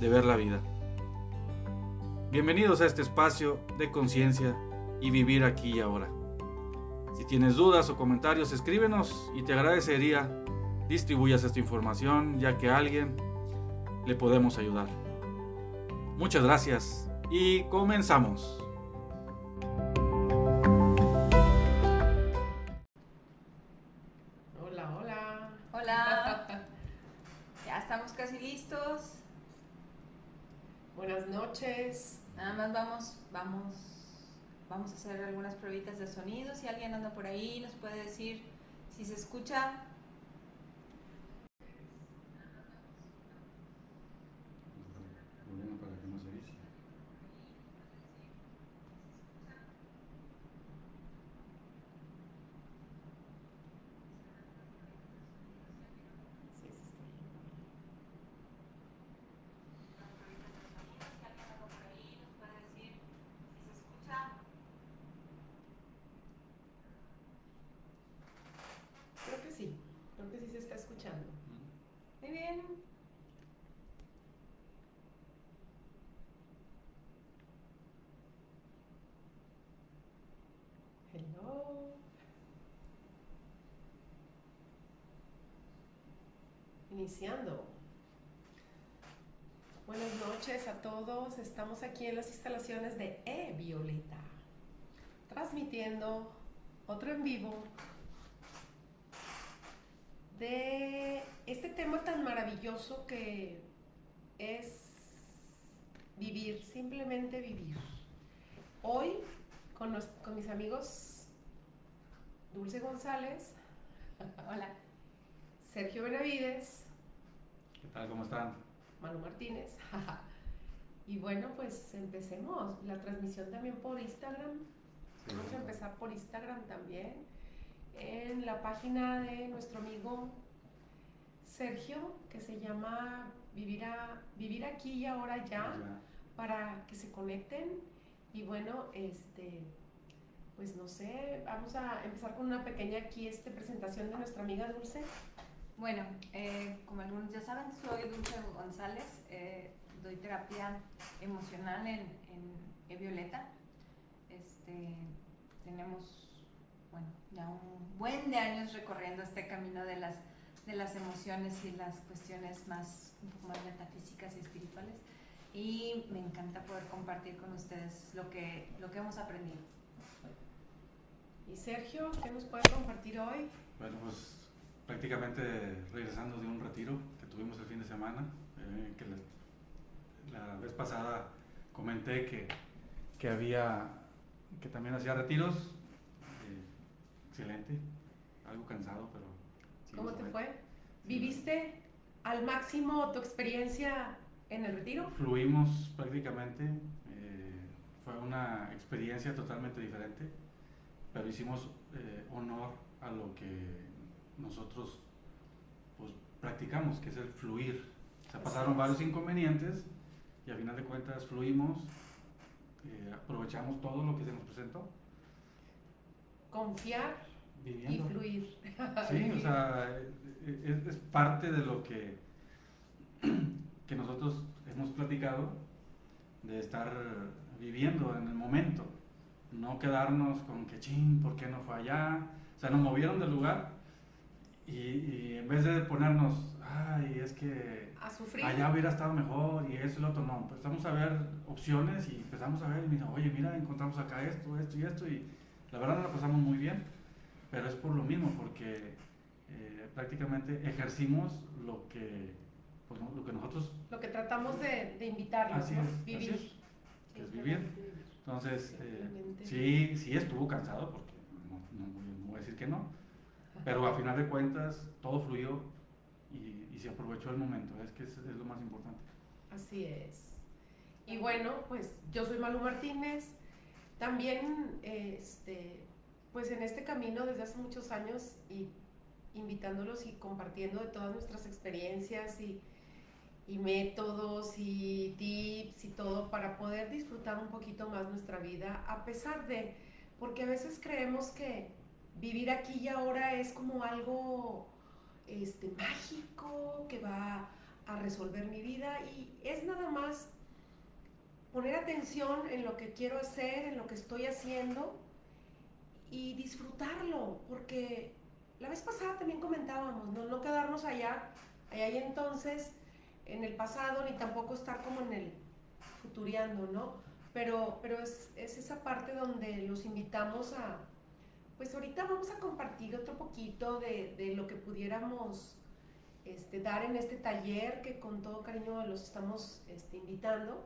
de ver la vida. Bienvenidos a este espacio de conciencia y vivir aquí y ahora. Si tienes dudas o comentarios, escríbenos y te agradecería distribuyas esta información ya que a alguien le podemos ayudar. Muchas gracias y comenzamos. Nada más vamos, vamos, vamos a hacer algunas pruebitas de sonido. Si alguien anda por ahí, nos puede decir si se escucha. Sí, sí, está bien. Creo que sí. Creo que sí se está escuchando. Muy bien. Hello. Iniciando. Buenas noches a todos. Estamos aquí en las instalaciones de E Violeta, transmitiendo otro en vivo de este tema tan maravilloso que es vivir, simplemente vivir. Hoy con, con mis amigos Dulce González, Hola. Sergio Benavides, ¿Qué tal? ¿Cómo están? Manu Martínez. y bueno, pues empecemos la transmisión también por Instagram. Vamos a empezar por Instagram también. En la página de nuestro amigo Sergio, que se llama Vivir, a- Vivir aquí y ahora ya, para que se conecten. Y bueno, este, pues no sé, vamos a empezar con una pequeña aquí este, presentación de nuestra amiga Dulce. Bueno, eh, como algunos ya saben, soy Dulce González. eh, doy terapia emocional en, en E Violeta. Este, tenemos, bueno, ya un buen de años recorriendo este camino de las, de las emociones y las cuestiones más, un poco más metafísicas y espirituales. Y me encanta poder compartir con ustedes lo que, lo que hemos aprendido. Y Sergio, ¿qué nos puede compartir hoy? Bueno, pues prácticamente regresando de un retiro que tuvimos el fin de semana, eh, que la, la vez pasada comenté que, que había, que también hacía retiros, eh, excelente, algo cansado, pero... sí, ¿Cómo te fue? ¿Viviste al máximo tu experiencia en el retiro? Fluimos prácticamente, eh, fue una experiencia totalmente diferente, pero hicimos eh, honor a lo que nosotros pues, practicamos, que es el fluir. O sea, pasaron varios inconvenientes y a final de cuentas fluimos, eh, aprovechamos todo lo que se nos presentó, Confiar y viviendo. fluir. Sí, o sea, es, es parte de lo que, que nosotros hemos platicado, de estar viviendo en el momento, no quedarnos con que, ching, ¿por qué no fue allá? O sea, nos movieron del lugar y, y en vez de ponernos, ay, es que A sufrir. allá hubiera estado mejor y eso y lo otro. No, empezamos a ver opciones y empezamos a ver, mira, oye, mira, encontramos acá esto, esto y esto. Y la verdad nos la pasamos muy bien, pero es por lo mismo, porque eh, prácticamente ejercimos lo que, pues, lo que nosotros, Lo que tratamos de, de invitarlos, así ¿no? es, Vivir. así es, que es vivir. Entonces, eh, sí, sí estuvo cansado, porque no, no voy- no voy a decir que no, pero a final de cuentas todo fluyó y, se aprovechó el momento, es que es, es lo más importante. Así es. Y bueno, pues yo soy Malu Martínez. También, este, pues en este camino desde hace muchos años y invitándolos y compartiendo de todas nuestras experiencias y, y métodos y tips y todo para poder disfrutar un poquito más nuestra vida, a pesar de, porque a veces creemos que vivir aquí y ahora es como algo este, mágico que va a resolver mi vida y es nada más poner atención en lo que quiero hacer, en lo que estoy haciendo y disfrutarlo, porque la vez pasada también comentábamos, no, no quedarnos allá, allá y entonces en el pasado, ni tampoco estar como en el futuriando, ¿no? Pero, pero es, es esa parte donde los invitamos a, pues ahorita vamos a compartir otro poquito de, de lo que pudiéramos este, dar en este taller que con todo cariño los estamos este, invitando.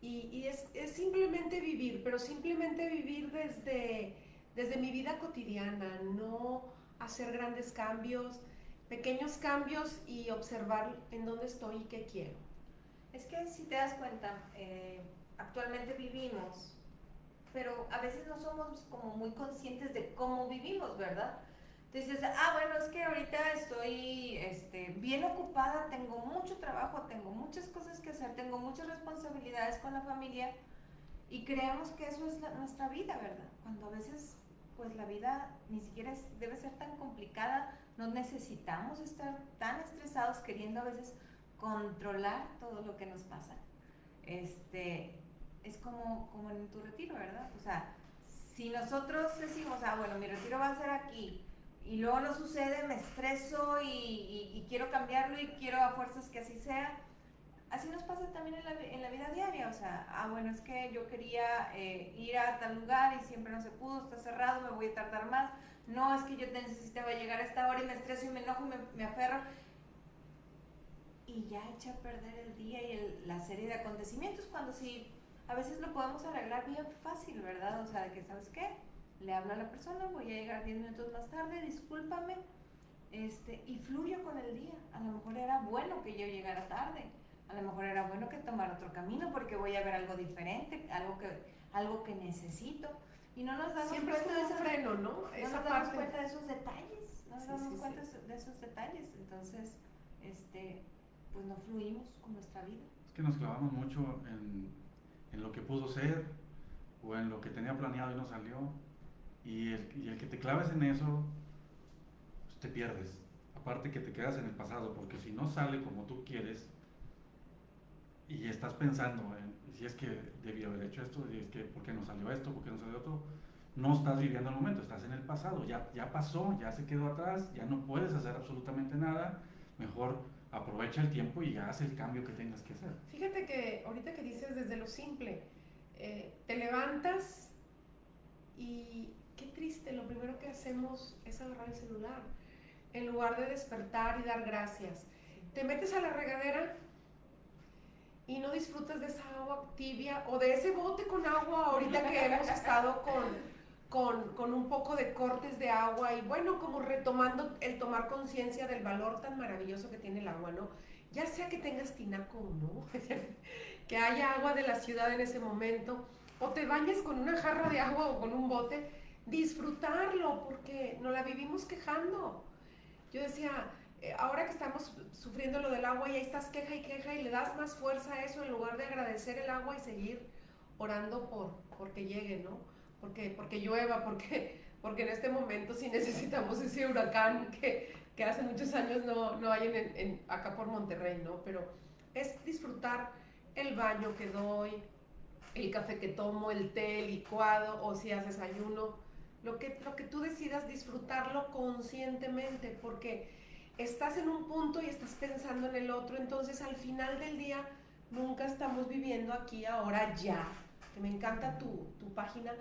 Y, y es, es simplemente vivir, pero simplemente vivir desde, desde mi vida cotidiana, no hacer grandes cambios, pequeños cambios y observar en dónde estoy y qué quiero. Es que si te das cuenta, eh, actualmente vivimos, pero a veces no somos como muy conscientes de cómo vivimos, ¿verdad? Entonces, ah, bueno, es que ahorita estoy este, bien ocupada, tengo mucho trabajo, tengo muchas cosas que hacer, tengo muchas responsabilidades con la familia y creemos que eso es la- nuestra vida, ¿verdad? Cuando a veces, pues la vida ni siquiera es- debe ser tan complicada, no necesitamos estar tan estresados queriendo a veces controlar todo lo que nos pasa. Este, es como, como en tu retiro, ¿verdad? O sea, si nosotros decimos, ah, bueno, mi retiro va a ser aquí, y luego no sucede, me estreso y, quiero cambiarlo y quiero a fuerzas que así sea, así nos pasa también en la, en la vida diaria, o sea, ah, bueno, es que yo quería eh, ir a tal lugar y siempre no se pudo, está cerrado, me voy a tardar más, no, es que yo necesitaba llegar a esta hora y me estreso y me enojo y me, me aferro, y ya echa a perder el día y la serie de acontecimientos cuando sí a veces lo podemos arreglar bien fácil, ¿verdad? O sea, de que sabes qué, le hablo a la persona, voy a llegar 10 minutos más tarde, discúlpame, este, y fluyo con el día. A lo mejor era bueno que yo llegara tarde, a lo mejor era bueno que tomara otro camino porque voy a ver algo diferente, algo que, algo que necesito. Y no nos damos Siempre es cuenta de esos- freno, ¿no? no Esa nos damos parte. cuenta de esos detalles, no nos Sí, damos sí, cuenta sí. de esos detalles, entonces, este, pues no fluimos con nuestra vida. Es que nos clavamos mucho en, en lo que pudo ser o en lo que tenía planeado y no salió. Y el, y el que te claves en eso, pues te pierdes. Aparte que te quedas en el pasado, porque si no sale como tú quieres y estás pensando en si es que debí haber hecho esto, si es que por qué no salió esto, por qué no salió otro, no estás viviendo el momento, estás en el pasado, ya, ya pasó, ya se quedó atrás, ya no puedes hacer absolutamente nada, mejor aprovecha el tiempo y haz el cambio que tengas que hacer. Fíjate que ahorita que dices desde lo simple, eh, te levantas y qué triste, lo primero que hacemos es agarrar el celular, en lugar de despertar y dar gracias. Te metes a la regadera y no disfrutas de esa agua tibia o de ese bote con agua ahorita que hemos estado con, con, con un poco de cortes de agua y bueno, como retomando el tomar conciencia del valor tan maravilloso que tiene el agua, ¿no? Ya sea que tengas tinaco o no, que haya agua de la ciudad en ese momento, o te bañes con una jarra de agua o con un bote, disfrutarlo, porque nos la vivimos quejando. Yo decía, eh, ahora que estamos sufriendo lo del agua y ahí estás queja y queja y le das más fuerza a eso en lugar de agradecer el agua y seguir orando por porque llegue, ¿no? Porque, porque llueva, porque, porque en este momento sí necesitamos ese huracán que, que hace muchos años no, no hay en, en- acá por Monterrey, ¿no? Pero es disfrutar el baño que doy, el café que tomo, el té, licuado o si haces ayuno, lo que, lo que tú decidas disfrutarlo conscientemente, porque estás en un punto y estás pensando en el otro, entonces al final del día nunca estamos viviendo aquí, ahora, ya. Que me encanta tu, tu página.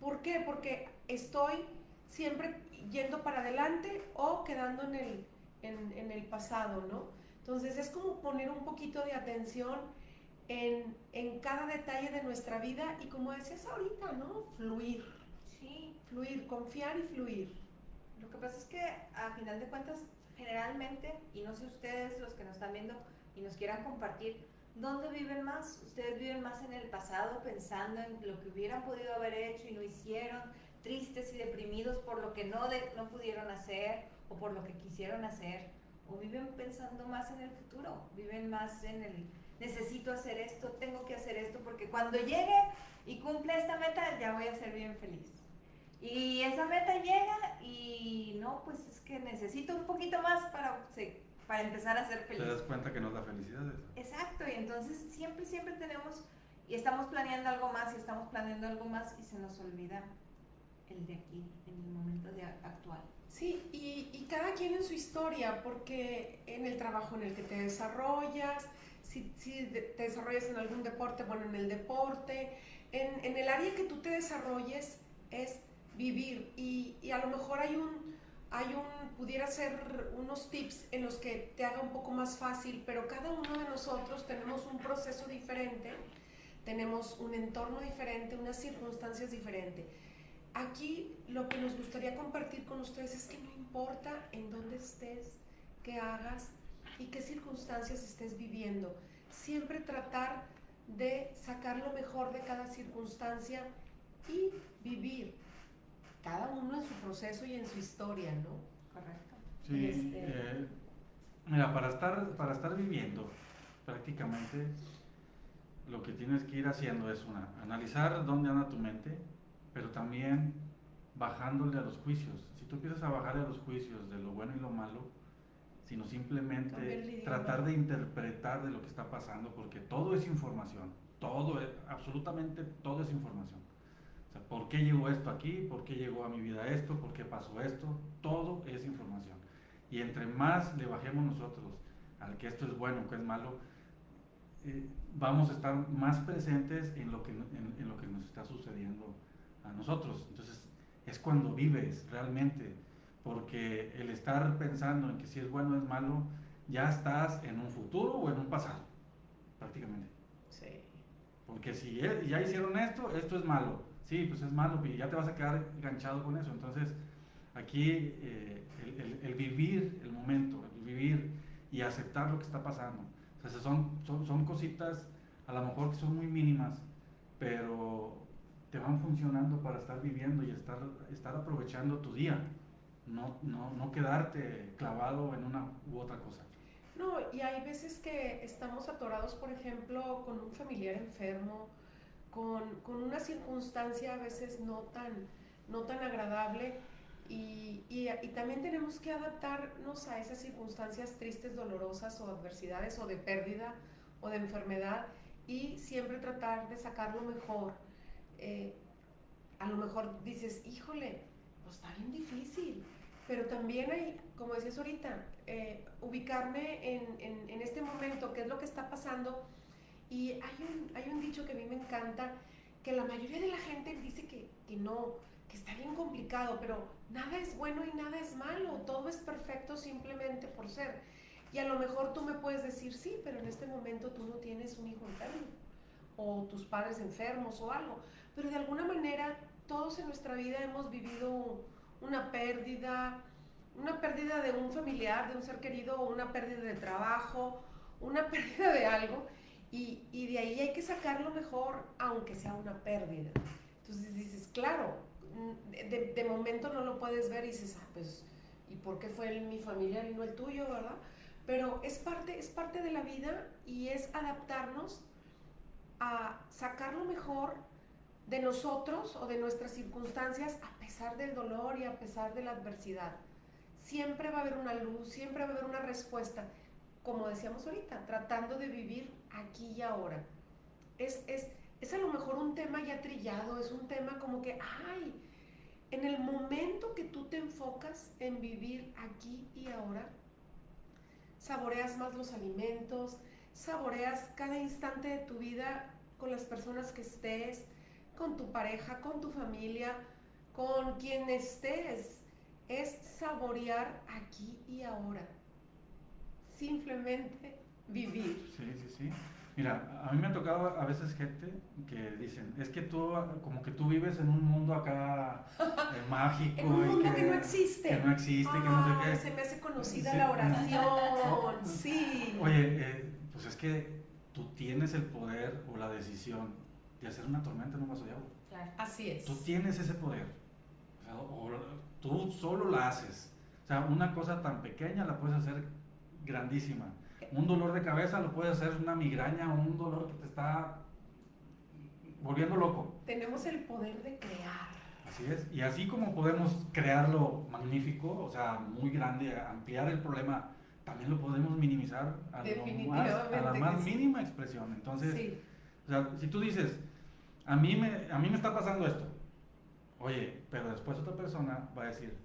¿Por qué? Porque estoy siempre yendo para adelante o quedando en el, en, en el pasado, ¿no? Entonces es como poner un poquito de atención en, en, cada detalle de nuestra vida y como decías ahorita, ¿no? Fluir. Sí. Fluir, confiar y fluir. Lo que pasa es que a final de cuentas, generalmente, y no sé ustedes los que nos están viendo y nos quieran compartir, ¿dónde viven más? Ustedes viven más en el pasado pensando en lo que hubieran podido haber hecho y no hicieron, tristes y deprimidos por lo que no, de, no pudieron hacer o por lo que quisieron hacer, o viven pensando más en el futuro, viven más en el necesito hacer esto, tengo que hacer esto, porque cuando llegue y cumple esta meta ya voy a ser bien feliz. Y esa meta llega y no, pues es que necesito un poquito más para, sí, para empezar a ser feliz. Te das cuenta que no es la felicidad eso. Exacto, y entonces siempre, siempre tenemos y estamos planeando algo más y estamos planeando algo más y se nos olvida el de aquí, en el momento de actual. Sí, y, y cada quien en su historia, porque en el trabajo en el que te desarrollas, si, si te desarrollas en algún deporte, bueno, en el deporte, en, en el área que tú te desarrolles es vivir y, y, a lo mejor hay un, hay un, pudiera ser unos tips en los que te haga un poco más fácil, pero cada uno de nosotros tenemos un proceso diferente, tenemos un entorno diferente, unas circunstancias diferentes. Aquí lo que nos gustaría compartir con ustedes es que no importa en dónde estés, qué hagas y qué circunstancias estés viviendo, siempre tratar de sacar lo mejor de cada circunstancia y vivir cada uno en su proceso y en su historia, ¿no? Correcto. Sí, este... eh, mira, para estar, para estar viviendo prácticamente lo que tienes que ir haciendo es una, analizar dónde anda tu mente, pero también bajándole a los juicios. Si tú empiezas a bajarle a los juicios de lo bueno y lo malo, sino simplemente tratar de interpretar de lo que está pasando, porque todo es información, todo, es, absolutamente todo es información. Sea, ¿por qué llegó esto aquí? ¿Por qué llegó a mi vida esto? ¿Por qué pasó esto? Todo es información. Y entre más le bajemos nosotros al que esto es bueno, que es malo, eh, vamos a estar más presentes en lo, que, en, en lo que nos está sucediendo a nosotros. Entonces, es cuando vives realmente porque el estar pensando en que si es bueno o es malo, ya estás en un futuro o en un pasado, prácticamente. Sí. Porque si ya hicieron esto, esto es malo. Sí, pues es malo y ya te vas a quedar enganchado con eso. Entonces, aquí eh, el, el, el, vivir el momento, el vivir y aceptar lo que está pasando. Sea, son, son, son cositas a lo mejor que son muy mínimas, pero te van funcionando para estar viviendo y estar, estar aprovechando tu día no, no, no quedarte clavado en una u otra cosa. No, y hay veces que estamos atorados, por ejemplo, con un familiar enfermo, con, con una circunstancia a veces no tan, no tan agradable y, y, y, también tenemos que adaptarnos a esas circunstancias tristes, dolorosas o adversidades o de pérdida o de enfermedad y siempre tratar de sacar lo mejor. Eh, a lo mejor dices, híjole, pues está bien difícil, pero también hay, como decías ahorita, eh, ubicarme en, en, en, este momento, qué es lo que está pasando. Y hay un, hay un dicho que a mí me encanta, que la mayoría de la gente dice que, que no, que está bien complicado, pero nada es bueno y nada es malo, todo es perfecto simplemente por ser. Y a lo mejor tú me puedes decir, sí, pero en este momento tú no tienes un hijo enfermo, o tus padres enfermos o algo, pero de alguna manera todos en nuestra vida hemos vivido una pérdida, una pérdida de un familiar, de un ser querido, una pérdida de trabajo, una pérdida de algo, y, y, de ahí hay que sacar lo mejor, aunque sea una pérdida. Entonces dices, claro, de, de momento no lo puedes ver y dices, ah, pues, ¿y por qué fue el, mi familiar y no el tuyo, verdad? Pero es parte, es parte de la vida y es adaptarnos a sacar lo mejor de nosotros o de nuestras circunstancias a pesar del dolor y a pesar de la adversidad. Siempre va a haber una luz, siempre va a haber una respuesta, como decíamos ahorita, tratando de vivir aquí y ahora. Es, es, es a lo mejor un tema ya trillado, es un tema como que, ay, en el momento que tú te enfocas en vivir aquí y ahora, saboreas más los alimentos, saboreas cada instante de tu vida con las personas que estés, con tu pareja, con tu familia, con quien estés. Es saborear aquí y ahora. Simplemente vivir. Sí, sí, sí. Mira, a mí me ha tocado a veces gente que dicen, es que tú, como que tú vives en un mundo acá eh, mágico. en un mundo que, no existe. Que no existe, que no sé qué. Se me hace conocida la oración, sí. Oye, eh, pues es que tú tienes el poder o la decisión de hacer una tormenta en un vaso de agua. Claro. Así es. Tú tienes ese poder. O, tú solo la haces. O sea, una cosa tan pequeña la puedes hacer grandísima un dolor de cabeza lo puede hacer una migraña o un dolor que te está volviendo loco. Tenemos el poder de crear. Así es. Y así como podemos crearlo magnífico, o sea, muy grande, ampliar el problema, también lo podemos minimizar a, la más mínima expresión. Entonces, o sea, si tú dices, a mí, me, a mí me está pasando esto, oye, pero después otra persona va a decir,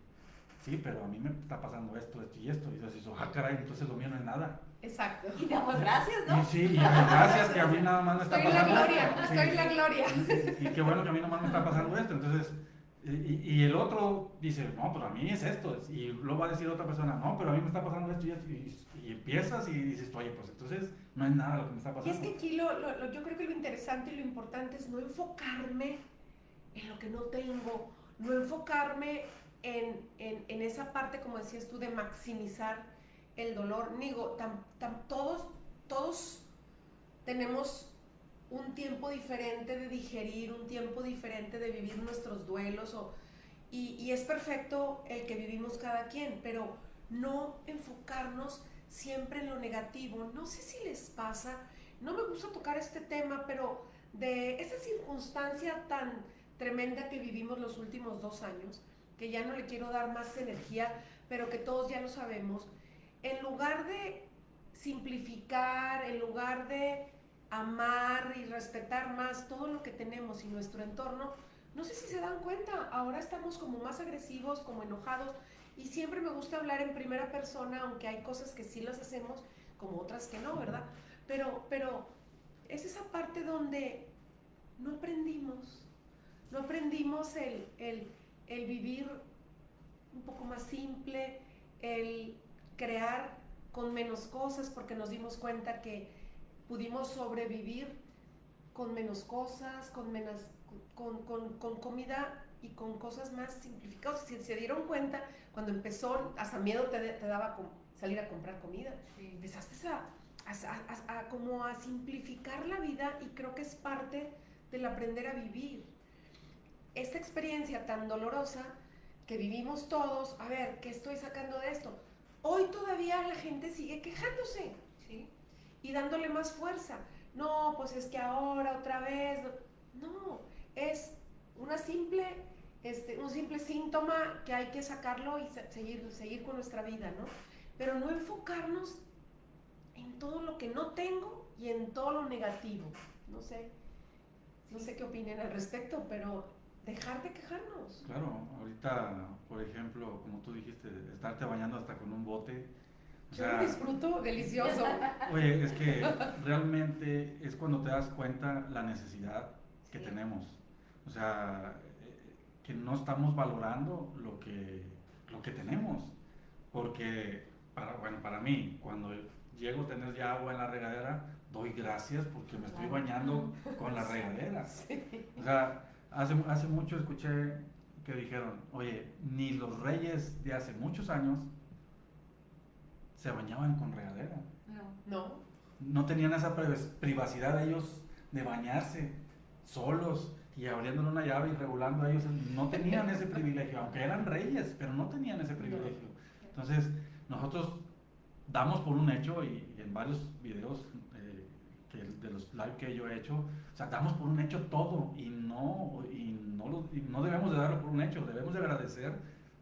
sí, pero a mí me está pasando esto, esto y esto. Y dices, ah, caray, entonces lo mío no es nada. Exacto. Y damos gracias, ¿no? Y sí, y gracias que a mí nada más me está estoy pasando la gloria, esto. Estoy la gloria. Y, qué bueno que a mí nada más me está pasando esto. Entonces, y, y, el otro dice, no, pero a mí es esto. Y luego va a decir otra persona, no, pero a mí me está pasando esto. Y, y empiezas y dices, oye, pues entonces no es nada lo que me está pasando. Y es que aquí lo, lo, yo creo que lo interesante y lo importante es no enfocarme en lo que no tengo, no enfocarme en, en, en esa parte, como decías tú, de maximizar el dolor. Digo, todos, todos tenemos un tiempo diferente de digerir, un tiempo diferente de vivir nuestros duelos, o, y, y, es perfecto el que vivimos cada quien, pero no enfocarnos siempre en lo negativo. No sé si les pasa, no me gusta tocar este tema, pero de esa circunstancia tan tremenda que vivimos los últimos dos años, que ya no le quiero dar más energía, pero que todos ya lo sabemos, en lugar de simplificar, en lugar de amar y respetar más todo lo que tenemos y nuestro entorno, no sé si se dan cuenta, ahora estamos como más agresivos, como enojados, y siempre me gusta hablar en primera persona, aunque hay cosas que sí las hacemos, como otras que no, ¿verdad? Pero, pero es esa parte donde no aprendimos, no aprendimos el, el vivir un poco más simple, el crear con menos cosas porque nos dimos cuenta que pudimos sobrevivir con menos cosas, con menos, con, con, con comida y con cosas más simplificadas. Si se dieron cuenta, cuando empezó, hasta miedo te, te daba salir a comprar comida. Empezaste a, a, a, como a simplificar la vida y creo que es parte del aprender a vivir. Esta experiencia tan dolorosa que vivimos todos, a ver, ¿qué estoy sacando de esto? Hoy todavía la gente sigue quejándose. Y dándole más fuerza. No, pues es que ahora otra vez. No, es una simple, este, un simple síntoma que hay que sacarlo y seguir, seguir con nuestra vida, ¿no? Pero no enfocarnos en todo lo que no tengo y en todo lo negativo. No sé, no sé qué opinen al respecto, pero dejar de quejarnos. Claro, ahorita, por ejemplo, como tú dijiste, estarte bañando hasta con un bote. Yo disfruto delicioso. Oye, es que realmente es cuando te das cuenta la necesidad que tenemos. O sea, que no estamos valorando lo que, lo que tenemos. Porque, para, bueno, para mí, cuando llego a tener ya agua en la regadera, doy gracias porque me estoy bañando con la regadera. O sea, Hace, hace mucho escuché que dijeron, oye, ni los reyes de hace muchos años se bañaban con regadera. No. No. tenían esa privacidad ellos de bañarse solos y abriéndole una llave y regulando a ellos. No tenían ese privilegio, aunque eran reyes, pero no tenían ese privilegio. Entonces, nosotros damos por un hecho y en varios videos de los live que yo he hecho, o sea, damos por un hecho todo y no, y no, lo, no debemos de darlo por un hecho, debemos de agradecer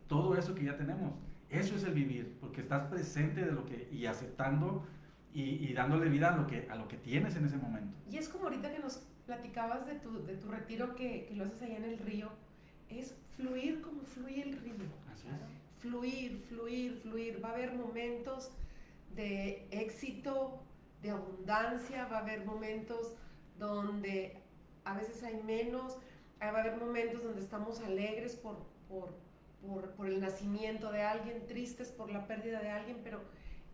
todo eso que ya tenemos. Eso es el vivir, porque estás presente de lo que, y aceptando y, y, dándole vida a lo, que, a lo que tienes en ese momento. Y es como ahorita que nos platicabas de tu, de tu retiro que, que lo haces allá en el río, es fluir como fluye el río. Así es. Fluir, fluir, fluir. Va a haber momentos de éxito, de abundancia, va a haber momentos donde a veces hay menos, va a haber momentos donde estamos alegres por, por, por, el nacimiento de alguien, tristes por la pérdida de alguien, pero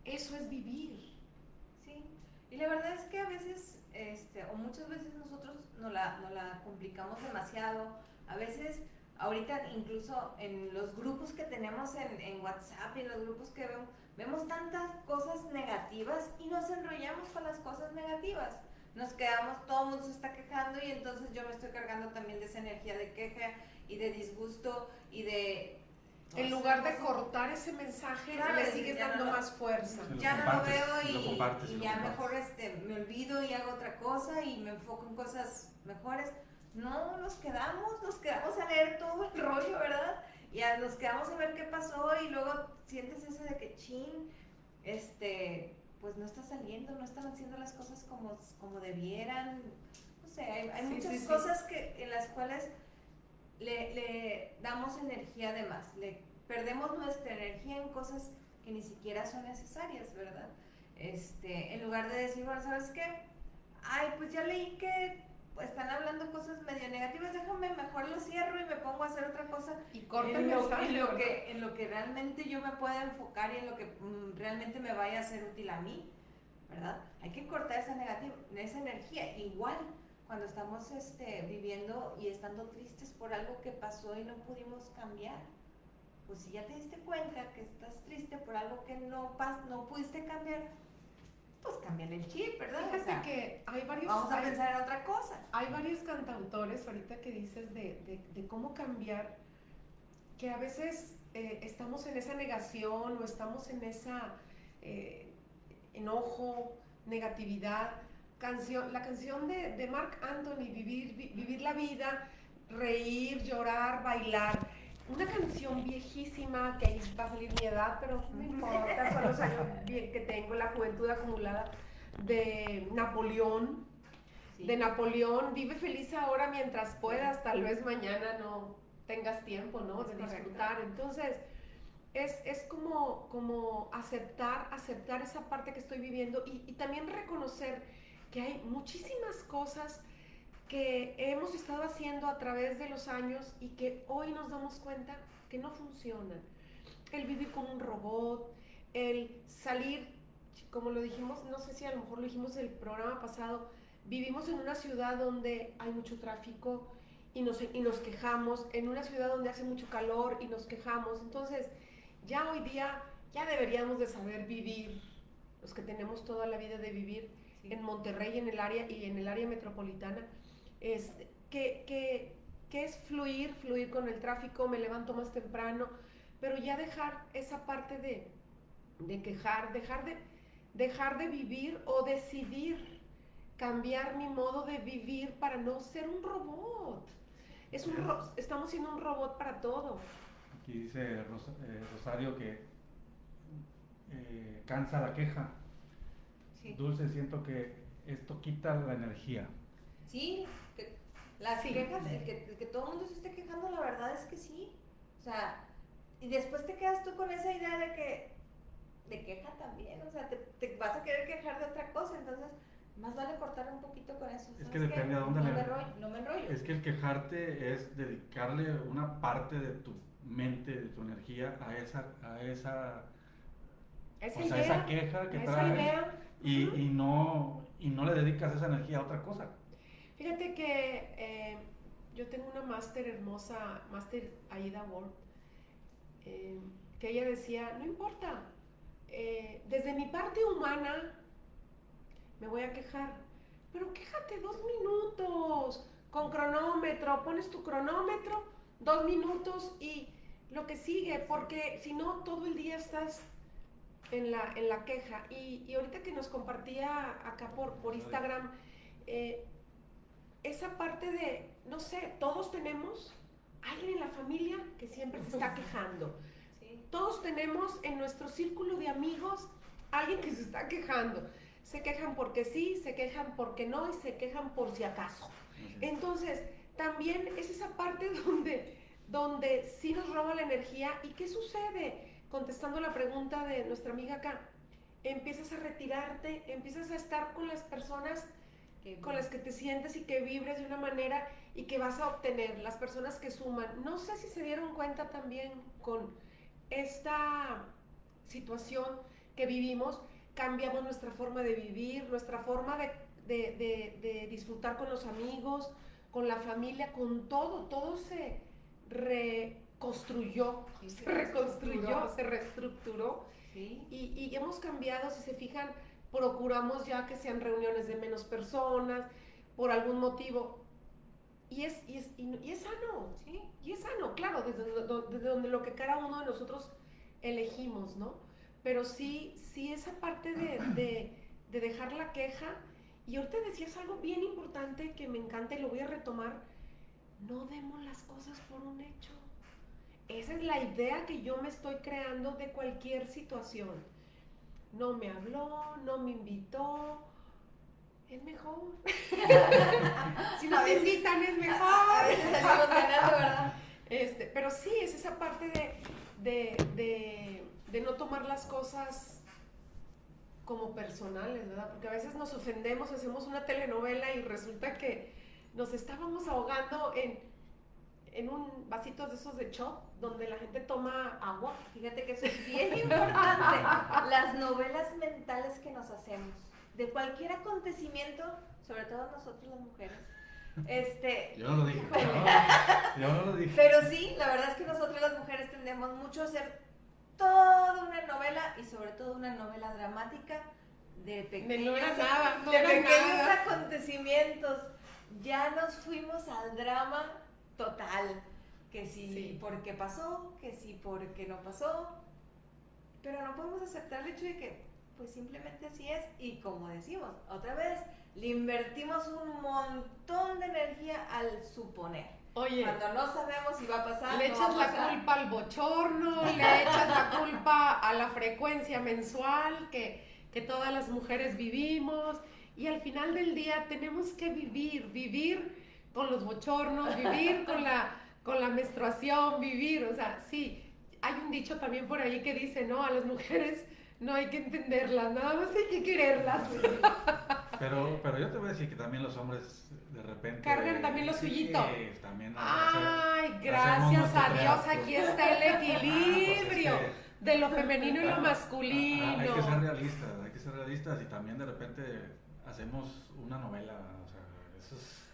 eso es vivir. Sí, y la verdad es que a veces, este, o muchas veces nosotros no la, no la complicamos demasiado, a veces ahorita incluso en los grupos que tenemos en, en WhatsApp y en los grupos que vemos, vemos tantas cosas negativas y nos enrollamos con las cosas negativas. Nos quedamos, todo el mundo se está quejando y entonces yo me estoy cargando también de esa energía de queja y de disgusto y de... En lugar de cortar ese mensaje, Claro, le sigues ya dando no- más fuerza. Lo ya no lo veo lo y, compartes y y lo ya compartes. mejor este, me olvido y hago otra cosa y me enfoco en cosas mejores. No, nos quedamos, nos quedamos a leer todo el rollo, ¿verdad? Y a- nos quedamos a ver qué pasó y luego sientes eso de que chin, este, pues no está saliendo, no están haciendo las cosas como, como debieran. No sé, hay, hay Sí, muchas sí, sí. cosas que, en las cuales le, le damos energía de más, le perdemos nuestra energía en cosas que ni siquiera son necesarias, ¿verdad? Este, en lugar de decir, bueno, ¿sabes qué? Ay, pues ya leí que están hablando cosas medio negativas, déjame mejor lo cierro y me pongo a hacer otra cosa Y corta el en lo, en lo que, en lo que realmente yo me pueda enfocar y en lo que mm, realmente me vaya a ser útil a mí, ¿verdad? Hay que cortar esa negativa, esa energía. Igual cuando estamos este, viviendo y estando tristes por algo que pasó y no pudimos cambiar. Pues si ya te diste cuenta que estás triste por algo que no, pas no pudiste cambiar, pues cambian el chip, ¿verdad? O Fíjate sea, que hay varios, vamos a hay- pensar en otra cosa. hay varios cantautores ahorita que dices de, de- de cómo cambiar, que a veces eh, estamos en esa negación o estamos en esa eh, enojo, negatividad. Canción, la canción de, de Mark Anthony, vivir, Vi- vivir la vida, reír, llorar, bailar. Una canción viejísima, que ahí va a salir mi edad, pero no importa, son los años que tengo, la juventud acumulada, de Napoleón, Sí. de Napoleón, vive feliz ahora mientras puedas, tal vez mañana no tengas tiempo, ¿no? De disfrutar. Entonces, es, es como, como aceptar, aceptar esa parte que estoy viviendo y, y también reconocer que hay muchísimas cosas que hemos estado haciendo a través de los años y que hoy nos damos cuenta que no funcionan. El vivir como un robot, el salir, como lo dijimos, no sé si a lo mejor lo dijimos el programa pasado, vivimos en una ciudad donde hay mucho tráfico y nos, y nos quejamos, en una ciudad donde hace mucho calor y nos quejamos. Entonces, ya hoy día ya deberíamos de saber vivir, los que tenemos toda la vida de vivir Sí. en Monterrey en el área y en el área metropolitana, este, que, que, que es fluir, fluir con el tráfico, me levanto más temprano, pero ya dejar esa parte de, de quejar, dejar de, dejar de vivir o decidir cambiar mi modo de vivir para no ser un robot. Es un ro- estamos siendo un robot para todo. Aquí dice Ros- eh, Rosario que eh, cansa la queja. Sí. Dulce, siento que esto quita la energía. Sí, que las Sí. quejas, el que, el que todo el mundo se esté quejando, la verdad es que sí. O sea, y después te quedas tú con esa idea de que, de queja también, o sea, te, te vas a querer quejar de otra cosa, entonces más vale cortar un poquito con eso. Es ¿sabes que qué? depende a dónde no le- me enrollo, no me enrollo. Es que el quejarte es dedicarle una parte de tu mente, de tu energía a esa, a esa, Esa o sea, idea, esa queja que esa traes idea. y, Ujú. y no, y no le dedicas esa energía a otra cosa. Fíjate que eh, yo tengo una máster hermosa, máster Aida Ward, eh, que ella decía, no importa, eh, desde mi parte humana me voy a quejar, pero quéjate dos minutos, con cronómetro, pones tu cronómetro, dos minutos y lo que sigue, porque si no, todo el día estás en la, en la queja. Y, y ahorita que nos compartía acá por, por Instagram, eh, esa parte de, no sé, todos tenemos alguien en la familia que siempre se está quejando. Sí. Todos tenemos en nuestro círculo de amigos alguien que se está quejando. Se quejan porque sí, se quejan porque no y se quejan por si acaso. Entonces, también es esa parte donde, donde sí nos roba la energía. ¿Y qué sucede? Contestando la pregunta de nuestra amiga acá, empiezas a retirarte, empiezas a estar con las personas con las que te sientes y que vibres de una manera y que vas a obtener, las personas que suman. No sé si se dieron cuenta también con esta situación que vivimos, cambiamos nuestra forma de vivir, nuestra forma de, de disfrutar con los amigos, con la familia, con todo, todo se reconstruyó, se reconstruyó, se reestructuró. Y, hemos cambiado, si se fijan, procuramos ya que sean reuniones de menos personas, por algún motivo. Y es, y es, y es sano, ¿sí? Y es sano, claro, desde, donde lo que cada uno de nosotros elegimos, ¿no? Pero sí, sí esa parte de, de dejar la queja, y ahorita decías algo bien importante que me encanta y lo voy a retomar, no demos las cosas por un hecho. Esa es la idea que yo me estoy creando de cualquier situación. No me habló, no me invitó. Es mejor. si no te invitan es mejor. ¿verdad? Este, pero sí, es esa parte de, de no tomar las cosas como personales, ¿verdad? Porque a veces nos ofendemos, hacemos una telenovela y resulta que nos estábamos ahogando en en un vasito de esos de shot donde la gente toma agua. Fíjate que eso es bien importante. Las novelas mentales que nos hacemos de cualquier acontecimiento, sobre todo nosotros las mujeres. Este, yo no lo dije. yo no lo dije. Pero sí, la verdad es que nosotros las mujeres tendemos mucho a hacer toda una novela y sobre todo una novela dramática de pequeños, de pequeños acontecimientos. Ya nos fuimos al drama total. Que sí, porque pasó, que sí porque no pasó. Pero no podemos aceptar el hecho de que, pues simplemente así es. Y como decimos, otra vez, le invertimos un montón de energía al suponer. Oye, cuando no sabemos si va a pasar. Le echas la culpa al bochorno, le echas la culpa a la frecuencia mensual que, que todas las mujeres vivimos. Y al final del día tenemos que vivir, vivir con los bochornos, vivir con la, con la menstruación, vivir, o sea, sí, hay un dicho también por ahí que dice, no, a las mujeres no hay que entenderlas, nada más hay que quererlas. Pero, pero yo te voy a decir que también los hombres de repente... Cargan también lo suyito. Sí, también Ay, gracias a Dios, aquí está el equilibrio de lo femenino y lo masculino. hay que ser realistas, hay que ser realistas y también de repente hacemos una novela, o sea, eso es...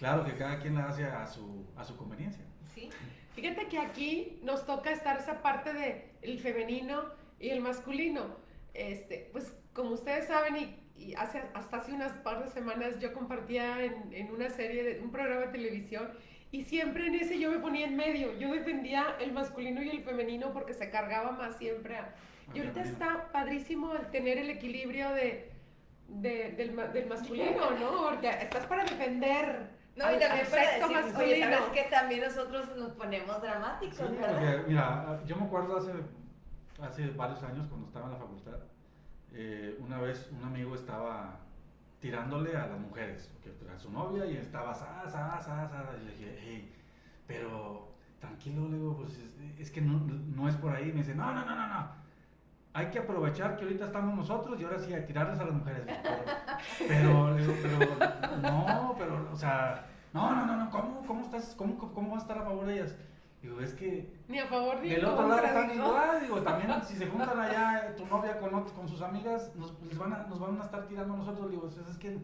Claro que cada quien la hace a su, a su conveniencia. Sí. Fíjate que aquí nos toca estar esa parte de el femenino y el masculino. Este, pues como ustedes saben y, hace, hasta hace unas par de semanas yo compartía en, en, una serie, de, un programa de televisión y siempre en ese yo me ponía en medio. Yo defendía el masculino y el femenino porque se cargaba más siempre a... Y ahorita está padrísimo el tener el equilibrio de, de del, del masculino, ¿no? Porque estás para defender no, y también para decir, oye, ¿sabes que También nosotros nos ponemos dramáticos, sí, Porque, mira, yo me acuerdo hace, hace varios años cuando estaba en la facultad, eh, una vez un amigo estaba tirándole a las mujeres, porque a su novia y estaba, sa, sa, sa, sa, y le dije, hey, pero tranquilo, le digo, pues es, es que no, no, es por ahí. Me dice, no, no, no, no, no. Hay que aprovechar que ahorita estamos nosotros y ahora sí a tirarles a las mujeres. Pero, pero, pero no, pero, o sea, no, no, no, no, ¿cómo, cómo estás, cómo, cómo vas a estar a favor de ellas? Digo, es que... Ni a favor ni Del otro lado están igual, digo, también si se juntan allá tu novia con, con sus amigas, nos, les van a, nos van a estar tirando a nosotros, digo, es que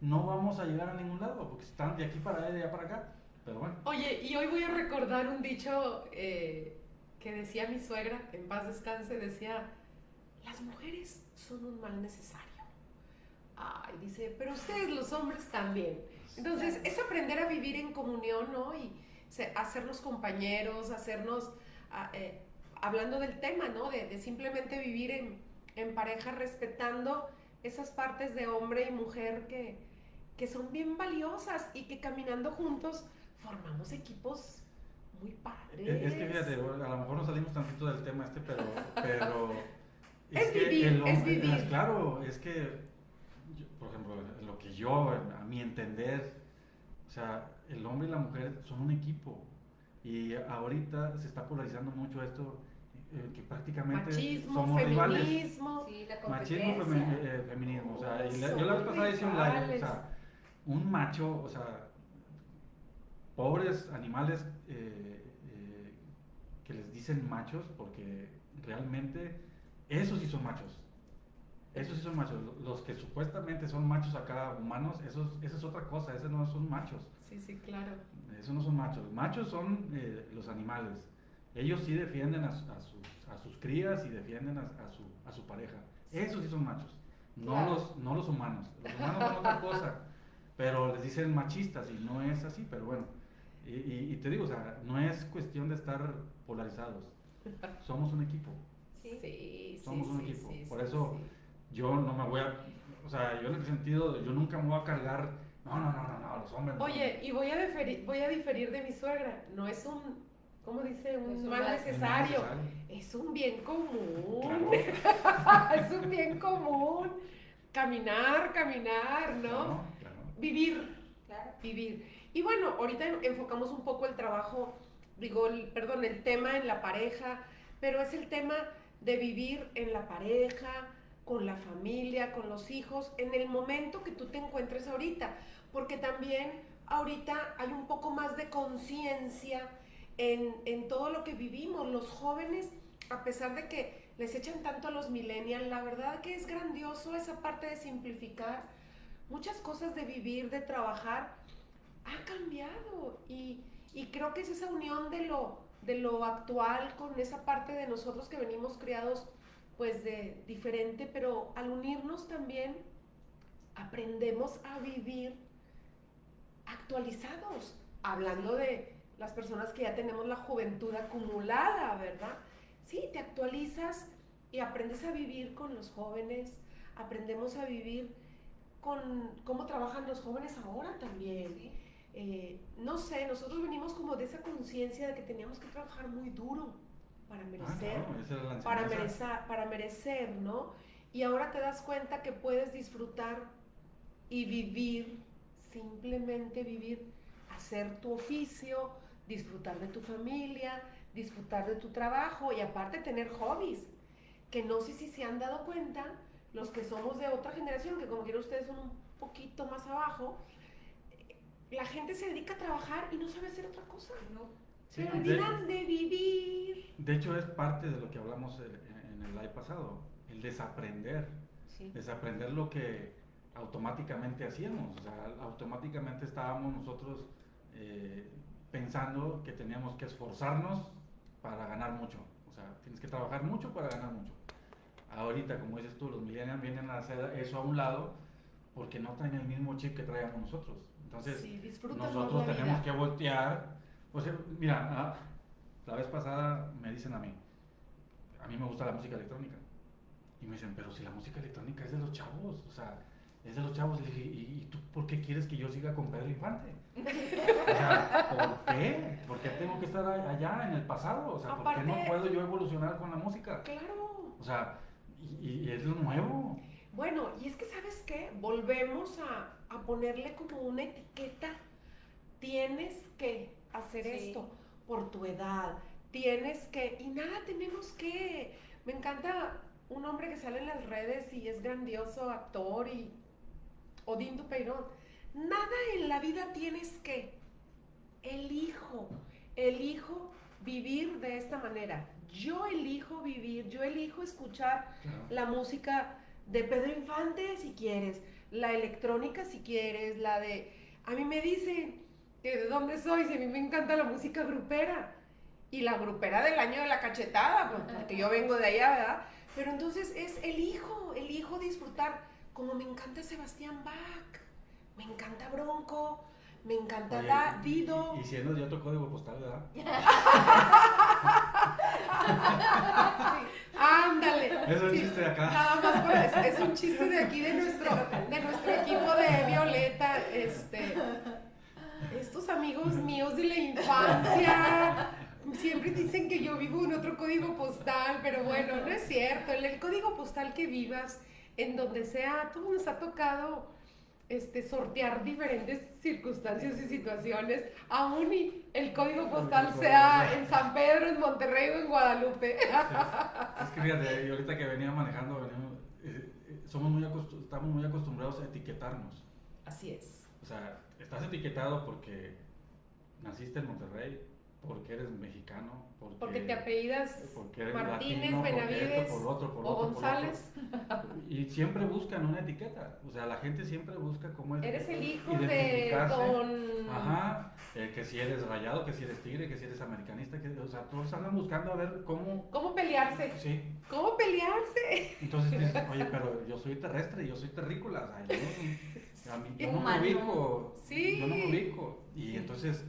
no vamos a llegar a ningún lado, porque están de aquí para allá y de allá para acá, pero bueno. Oye, y hoy voy a recordar un dicho eh, que decía mi suegra, en paz descanse, decía, las mujeres son un mal necesario. Ay, dice, pero ustedes los hombres también. Entonces, es aprender a vivir en comunión, ¿no? Y hacernos compañeros, hacernos, ah, eh, hablando del tema, ¿no? De, simplemente vivir en, en, pareja respetando esas partes de hombre y mujer que, que son bien valiosas y que caminando juntos formamos equipos muy padres. Es, que fíjate, a lo mejor no salimos tantito del tema este, pero... pero es, que vivir, el hombre, es vivir. Claro, es que por ejemplo, lo que yo, a mi entender, o sea, el hombre y la mujer son un equipo. Y ahorita se está polarizando mucho esto, eh, que prácticamente Machismo, somos feminismo. rivales. machismo femi- eh, feminismo. O sea, y la- Son yo la vez pasada hice un live. O rivales. sea, un macho, o sea, pobres animales eh, eh, que les dicen machos porque realmente esos sí son machos. Esos sí son machos. Los que supuestamente son machos acá humanos, esos, esa es otra cosa. Esos no son machos. Sí, sí, claro. Esos no son machos. Machos son eh, los animales. Ellos sí defienden a, su- a sus, a sus crías y defienden a, a su, a su pareja. Esos sí son machos. No, Claro. los, no los humanos. Los humanos son otra cosa. Pero les dicen machistas y no es así. Pero bueno. Y, y- y te digo, o sea, no es cuestión de estar polarizados. Somos un equipo. Sí. Sí, sí, Somos un sí, equipo. sí, Por sí, eso sí. Yo no me voy a. O sea, yo en el sentido, yo nunca me voy a cargar. No, no, no, no, no, los hombres. no". Oye, y voy a, diferir, voy a diferir de mi suegra. No es un, ¿cómo dice? Un Es un mal necesario. necesario. Es un bien común. Claro. es un bien común. Caminar, caminar, ¿no? Claro, claro. Vivir, Claro. vivir. Y bueno, ahorita en- enfocamos un poco el trabajo, digo, el, perdón, el tema en la pareja, pero es el tema de vivir en la pareja, con la familia, con los hijos, en el momento que tú te encuentres ahorita, porque también ahorita hay un poco más de conciencia en, en todo lo que vivimos. Los jóvenes, a pesar de que les echan tanto a los millennials, la verdad que es grandioso esa parte de simplificar. Muchas cosas de vivir, de trabajar, ha cambiado. Y, y creo que es esa unión de lo, de lo actual con esa parte de nosotros que venimos criados pues de diferente, pero al unirnos también aprendemos a vivir actualizados, hablando de las personas que ya tenemos la juventud acumulada, ¿verdad? Sí, te actualizas y aprendes a vivir con los jóvenes, aprendemos a vivir con cómo trabajan los jóvenes ahora también. Sí. Eh, no sé, nosotros venimos como de esa conciencia de que teníamos que trabajar muy duro para Ah, merecer, claro, para, merecer, para merecer, ¿no? Y ahora te das cuenta que puedes disfrutar y vivir, simplemente vivir, hacer tu oficio, disfrutar de tu familia, disfrutar de tu trabajo y aparte tener hobbies, que no sé si se han dado cuenta, los que somos de otra generación, que como quiera ustedes son un poquito más abajo, la gente se dedica a trabajar y no sabe hacer otra cosa. No. Sí, de- olvidan de vivir. De hecho, es parte de lo que hablamos el- en el live pasado, el desaprender, Sí. desaprender lo que automáticamente hacíamos, o sea, automáticamente estábamos nosotros eh, pensando que teníamos que esforzarnos para ganar mucho, o sea, tienes que trabajar mucho para ganar mucho. Ahorita, como dices tú, los millennials vienen a hacer eso a un lado porque no traen el mismo chip que traíamos nosotros. Entonces, Sí, nosotros tenemos que voltear. O sea, mira, ah, la vez pasada me dicen a mí, a mí me gusta la música electrónica. Y me dicen, pero si la música electrónica es de los chavos, o sea, es de los chavos. Le dije, ¿y, tú por qué quieres que yo siga con Pedro Infante? O sea, ¿por qué? ¿Por qué tengo que estar allá en el pasado? O sea, ¿por qué no puedo yo evolucionar con la música? Claro. O sea, y, y es lo nuevo. Bueno, y es que sabes qué, volvemos a, a ponerle como una etiqueta. Tienes que hacer Sí. esto por tu edad. Tienes que, y nada, tenemos que. Me encanta un hombre que sale en las redes y es grandioso actor y Odín Dupeirón. Nada en la vida tienes que. Elijo, elijo vivir de esta manera. Yo elijo vivir, yo elijo escuchar Claro. la música de Pedro Infante si quieres, la electrónica si quieres, la de... A mí me dicen que de dónde soy, si a mí me encanta la música grupera. Y la grupera del año de la cachetada, pues, porque yo vengo de allá, ¿verdad? Pero entonces es elijo, elijo disfrutar, como me encanta Sebastián Bach, me encanta Bronco, me encanta Oye, Dido. Y, y siendo de otro código postal, ¿verdad? Sí, Ándale. Es Sí. chiste de acá. Nada más para- es, es un chiste de aquí de nuestro, de nuestro equipo de Violeta, este estos amigos míos de la infancia siempre dicen que yo vivo en otro código postal, pero bueno, no es cierto. El, el código postal que vivas, en donde sea, a todos nos ha tocado este, sortear diferentes circunstancias y situaciones, aún y el código postal sea en San Pedro, en Monterrey o en Guadalupe. Es que fíjate, y ahorita que venía manejando, venía- eh, estamos muy acostumbrados a etiquetarnos. Así es. O sea, estás etiquetado porque naciste en Monterrey, porque eres mexicano, porque, Porque te apellidas porque eres Martínez, latino, Benavides esto, por otro, por o otro, por González. otro. Y siempre buscan una etiqueta. O sea, la gente siempre busca cómo es. Eres el hijo de don... Ajá, eh, que si eres rayado, que si eres tigre, que si eres americanista, que, o sea, todos andan buscando a ver cómo... ¿Cómo pelearse? Sí, ¿Cómo pelearse? entonces dices, oye, pero yo soy terrestre, yo soy terrícola, o sea, yo, a mí- yo no me ubico, Sí. yo no me ubico, y entonces...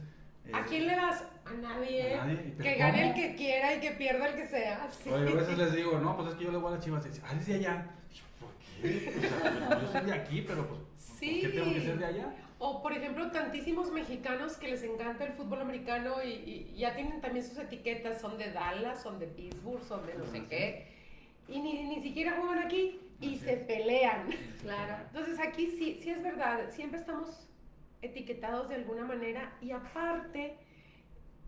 eh, ¿A quién le vas? A nadie. a nadie, Que gane ¿cómo? el que quiera y que pierda el que sea. Sí. Oye, a veces les digo, no, pues es que yo le voy a las chivas, y dicen, ah, eres de allá, Y yo, ¿por qué? O sea, yo soy de aquí, pero pues, Sí. ¿por qué tengo que ser de allá? O por ejemplo, tantísimos mexicanos que les encanta el fútbol americano y, y ya tienen también sus etiquetas, son de Dallas, son de Pittsburgh, son de no sé qué, y ni, ni siquiera juegan aquí y se pelean. Claro. Entonces aquí sí, sí es verdad, siempre estamos etiquetados de alguna manera y aparte,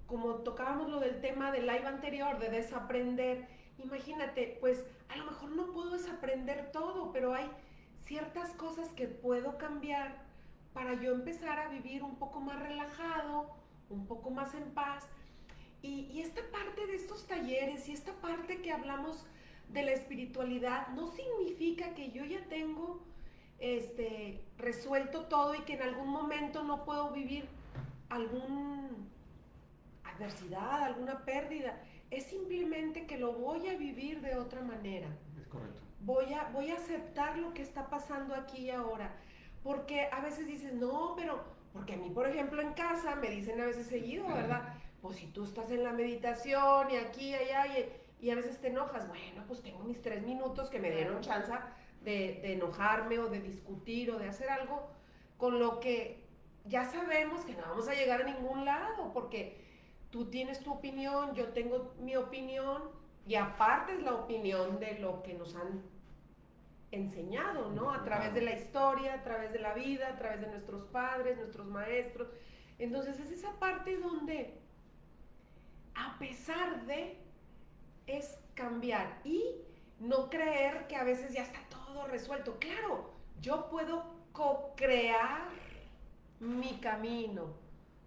como tocábamos lo del tema del live anterior, de desaprender, imagínate, pues a lo mejor no puedo desaprender todo, pero hay ciertas cosas que puedo cambiar para yo empezar a vivir un poco más relajado, un poco más en paz. Y, y esta parte de estos talleres y esta parte que hablamos de la espiritualidad no significa que yo ya tengo este, resuelto todo y que en algún momento no puedo vivir algún adversidad, alguna pérdida. Es simplemente que lo voy a vivir de otra manera. Es correcto. Voy a, voy a aceptar lo que está pasando aquí y ahora. Porque a veces dices, no, pero, porque a mí, por ejemplo, en casa me dicen a veces seguido, ¿verdad? Pues si tú estás en la meditación y aquí allá y, y a veces te enojas, bueno, pues tengo mis tres minutos que me dieron chance de, de enojarme o de discutir o de hacer algo con lo que ya sabemos que no vamos a llegar a ningún lado, porque tú tienes tu opinión, yo tengo mi opinión y aparte es la opinión de lo que nos han enseñado, ¿no? A través de la historia, a través de la vida, a través de nuestros padres, nuestros maestros. Entonces es esa parte donde, a pesar de, es cambiar y no creer que a veces ya está todo resuelto. Claro, yo puedo co-crear mi camino.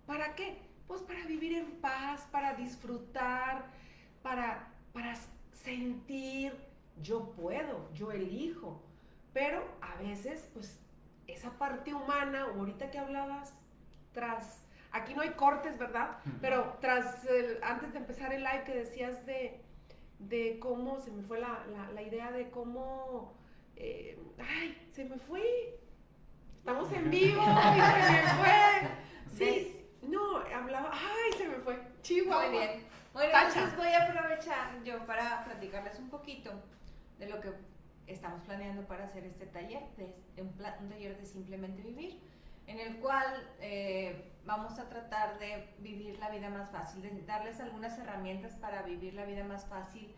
¿Para qué? Pues para vivir en paz, para disfrutar, para, para sentir, yo puedo, yo elijo. Pero a veces, pues, esa parte humana, ahorita que hablabas, tras, aquí no hay cortes, ¿verdad? Pero tras, el- antes de empezar el live que decías de, de cómo, se me fue la, la- la idea de cómo, eh, ay, se me fue. Estamos en vivo y se me fue. Sí, no, hablaba, ay, se me fue. Chihuahua. Muy bien. Bueno, Tacha. entonces voy a aprovechar yo para platicarles un poquito de lo que estamos planeando para hacer este taller, de, un taller de simplemente vivir, en el cual eh, vamos a tratar de vivir la vida más fácil, de darles algunas herramientas para vivir la vida más fácil.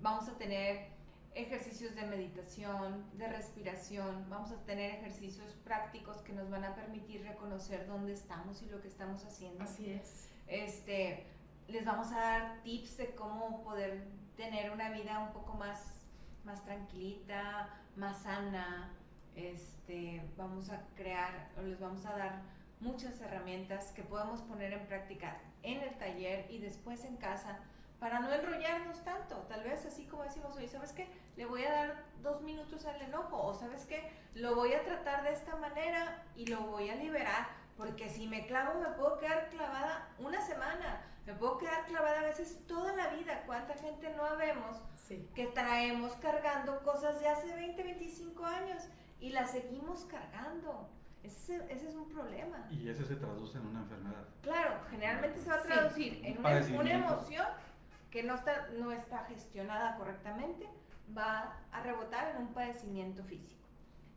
Vamos a tener ejercicios de meditación, de respiración, vamos a tener ejercicios prácticos que nos van a permitir reconocer dónde estamos y lo que estamos haciendo. Así es. Este, les vamos a dar tips de cómo poder tener una vida un poco más, más tranquilita, más sana. Este, vamos a crear, o les vamos a dar muchas herramientas que podemos poner en práctica en el taller y después en casa para no enrollarnos tanto. Tal vez así como decimos hoy, ¿sabes qué? Le voy a dar dos minutos al enojo o ¿sabes qué? Lo voy a tratar de esta manera y lo voy a liberar porque si me clavo me puedo quedar clavada una semana, me puedo quedar clavada a veces toda la vida. ¿Cuánta gente no habemos Sí. que traemos cargando cosas de hace 20, 25 años y las seguimos cargando? Ese, ese es un problema. Y ese se traduce en una enfermedad. Claro, generalmente se va a Sí. traducir en Un una, una emoción que no está, no está gestionada correctamente, va a rebotar en un padecimiento físico.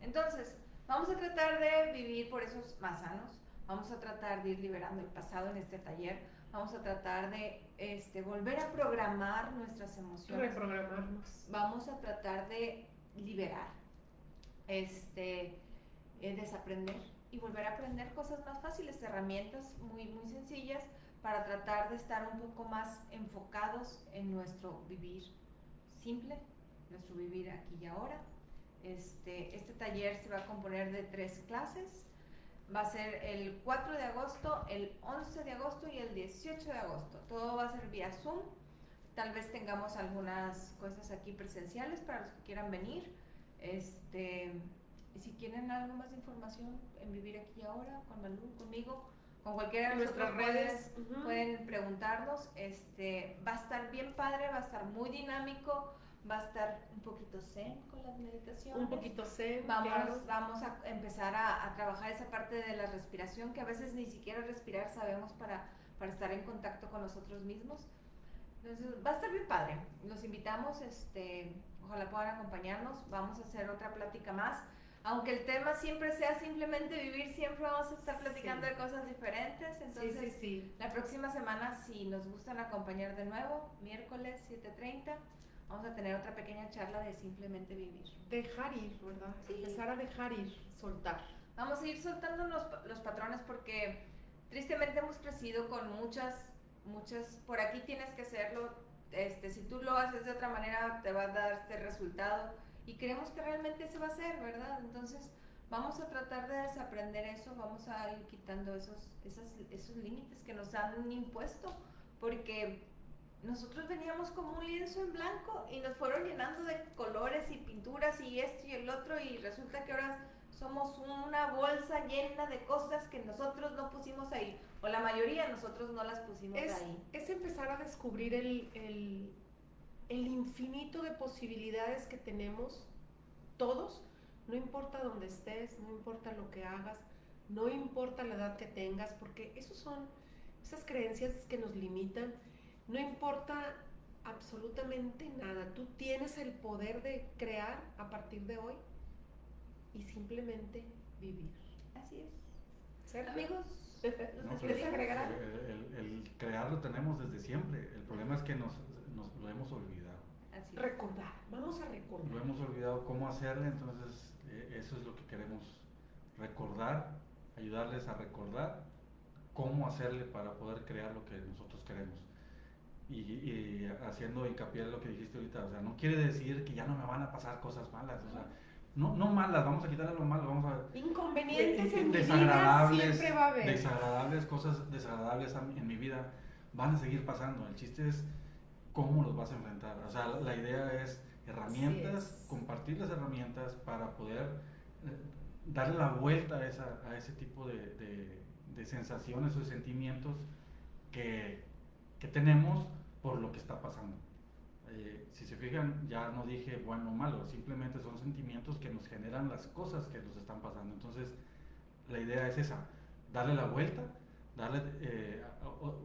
Entonces, vamos a tratar de vivir por esos más sanos, vamos a tratar de ir liberando el pasado en este taller, vamos a tratar de este, volver a programar nuestras emociones, Reprogramarnos. vamos a tratar de liberar, este, eh, desaprender y volver a aprender cosas más fáciles, herramientas muy, muy sencillas para tratar de estar un poco más enfocados en nuestro vivir simple, nuestro vivir aquí y ahora, Este, este taller se va a componer de tres clases. Va a ser el 4 de agosto, el 11 de agosto y el 18 de agosto. Todo va a ser vía Zoom. Tal vez tengamos algunas cosas aquí presenciales para los que quieran venir. Este, y si quieren algo más de información en Vivir Aquí Ahora, con Malú, conmigo, con cualquiera de nuestras redes, pueden preguntarnos. Este, va a estar bien padre, va a estar muy dinámico, va a estar un poquito zen con las meditaciones. Un poquito zen. Vamos, vamos a empezar a, trabajar esa parte de la respiración que a veces ni siquiera respirar sabemos para, para estar en contacto con nosotros mismos. Entonces, va a estar bien padre. Los invitamos, este, ojalá puedan acompañarnos. Vamos a hacer otra plática más. Aunque el tema siempre sea simplemente vivir, siempre vamos a estar platicando de cosas diferentes. Entonces, sí, sí, la próxima semana, si nos gustan acompañar de nuevo, miércoles 7.30, vamos a tener otra pequeña charla de simplemente vivir. Dejar ir, ¿verdad? Empezar a dejar ir, soltar. Vamos a ir soltando los, los patrones porque tristemente hemos crecido con muchas muchas, por aquí tienes que hacerlo, este, si tú lo haces de otra manera te va a dar este resultado y creemos que realmente se va a hacer, ¿verdad? Entonces vamos a tratar de desaprender eso, vamos a ir quitando esos, esos, esos límites que nos han impuesto, porque nosotros veníamos como un lienzo en blanco y nos fueron llenando de colores y pinturas y esto y el otro y resulta que ahora somos una bolsa llena de cosas que nosotros no pusimos ahí, o la mayoría nosotros no las pusimos ahí. Es empezar a descubrir el, el, el, infinito de posibilidades que tenemos todos, no importa dónde estés, no importa lo que hagas, no importa la edad que tengas, porque esos son esas creencias que nos limitan, no importa absolutamente nada, tú tienes el poder de crear a partir de hoy y simplemente vivir. Así es. Ser amigos. No, pues, el, el, crear lo tenemos desde siempre. El problema es que nos, nos lo hemos olvidado. Así recordar, vamos a recordar. Lo hemos olvidado cómo hacerle, entonces eh, eso es lo que queremos recordar, ayudarles a recordar cómo hacerle para poder crear lo que nosotros queremos. Y, y, haciendo hincapié en lo que dijiste ahorita, o sea, no quiere decir que ya no me van a pasar cosas malas, o sea, no, no malas, vamos a quitarle lo malo, vamos a... Inconvenientes en desagradables, mi vida siempre va a haber. Desagradables, cosas desagradables en mi vida van a seguir pasando. El chiste es cómo los vas a enfrentar. O sea, la idea es herramientas, compartir las herramientas para poder eh, darle la vuelta a, esa, a ese tipo de, de, de sensaciones o de sentimientos que, que tenemos por lo que está pasando. Eh, si se fijan, ya no dije bueno o malo, simplemente son sentimientos que nos generan las cosas que nos están pasando. Entonces, la idea es esa, darle la vuelta, darle eh,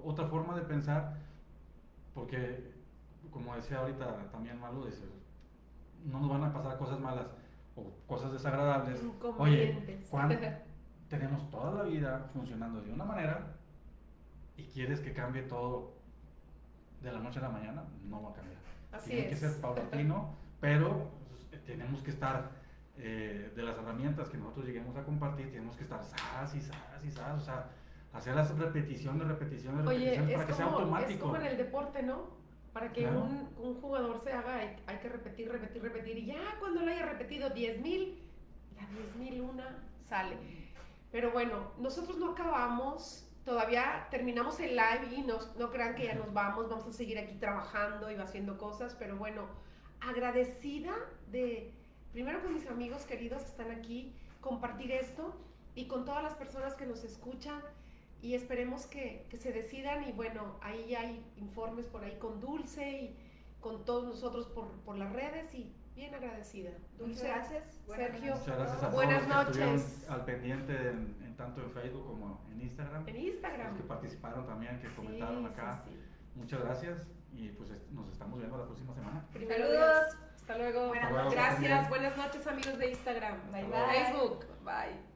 otra forma de pensar, porque, como decía ahorita también Malo, dice, no nos van a pasar cosas malas o cosas desagradables. Oye, cuando tenemos toda la vida funcionando de una manera y quieres que cambie todo de la noche a la mañana, no va a cambiar. Tiene que ser paulatino, pero pues, tenemos que estar eh, de las herramientas que nosotros lleguemos a compartir, tenemos que estar sas y sas y sas, o sea, hacer las repeticiones, repeticiones, repeticiones para que sea automático. Es como en el deporte, ¿no? Para que un, un, jugador se haga, hay, hay, que repetir, repetir, repetir, y ya cuando lo haya repetido 10.000, la 10.000 una sale. Pero bueno, nosotros no acabamos todavía terminamos el live y no, no crean que ya nos vamos, vamos a seguir aquí trabajando y haciendo cosas, pero bueno, agradecida de, primero con mis amigos queridos que están aquí, compartir esto y con todas las personas que nos escuchan y esperemos que, que se decidan y bueno, ahí hay informes por ahí con Dulce y con todos nosotros por, por las redes y bien agradecida. Muchas gracias, Sergio. Muchas gracias a Buenas noches. al pendiente en, tanto en Facebook como en Instagram. En Instagram. Los que participaron también, que comentaron acá. Muchas gracias y pues nos estamos viendo la próxima semana. Saludos. Hasta luego. Buenas noches. Gracias. Buenas noches amigos de Instagram. Bye, bye. Facebook. Bye.